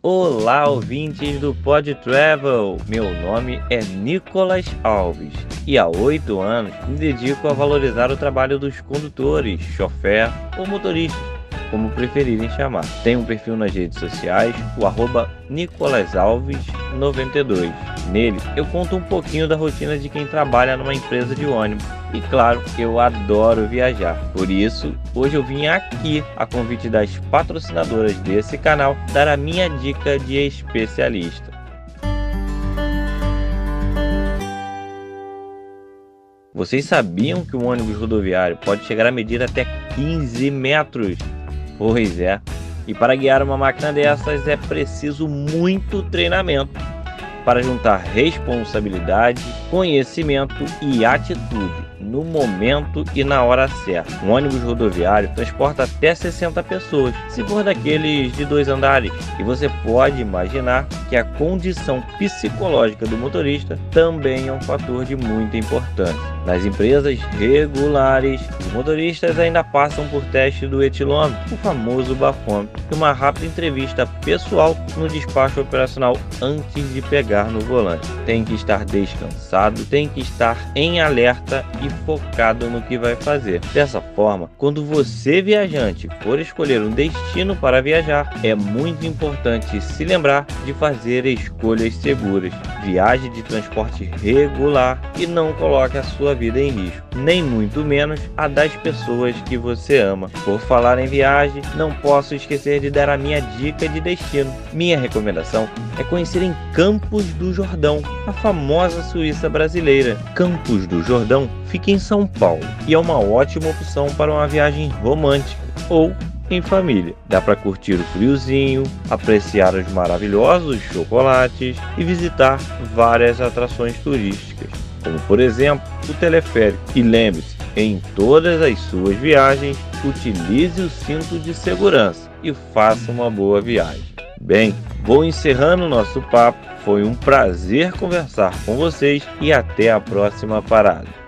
Olá, ouvintes do Pod Travel! Meu nome é Nicolas Alves e há oito anos me dedico a valorizar o trabalho dos condutores, chofer ou motoristas, como preferirem chamar. Tenho um perfil nas redes sociais, o arroba NicolasAlves92. Nele eu conto um pouquinho da rotina de quem trabalha numa empresa de ônibus e claro, eu adoro viajar. Por isso, hoje eu vim aqui, a convite das patrocinadoras desse canal, dar a minha dica de especialista. Vocês sabiam que um ônibus rodoviário pode chegar a medir até 15 metros? Pois é. E para guiar uma máquina dessas é preciso muito treinamento para juntar responsabilidade, conhecimento e atitude no momento e na hora certa. Um ônibus rodoviário transporta até 60 pessoas, se for daqueles de dois andares, e você pode imaginar que a condição psicológica do motorista também é um fator de muita importância. Nas empresas regulares, os motoristas ainda passam por teste do etilômetro, o famoso bafômetro, e uma rápida entrevista pessoal no despacho operacional antes de pegar no volante. Tem que estar descansado, tem que estar em alerta e focado no que vai fazer. Dessa forma, quando você viajante for escolher um destino para viajar, é muito importante se lembrar de fazer escolhas seguras. Viaje de transporte regular e não coloque a sua vida em risco, nem muito menos a das pessoas que você ama. Por falar em viagem, não posso esquecer de dar a minha dica de destino. Minha recomendação é conhecer em Campos do Jordão, a famosa Suíça brasileira. Campos do Jordão fica em São Paulo e é uma ótima opção para uma viagem romântica ou em família. Dá para curtir o friozinho, apreciar os maravilhosos chocolates e visitar várias atrações turísticas, como por exemplo o teleférico. E lembre-se, em todas as suas viagens, utilize o cinto de segurança e faça uma boa viagem. Bem, vou encerrando nosso papo. Foi um prazer conversar com vocês e até a próxima parada.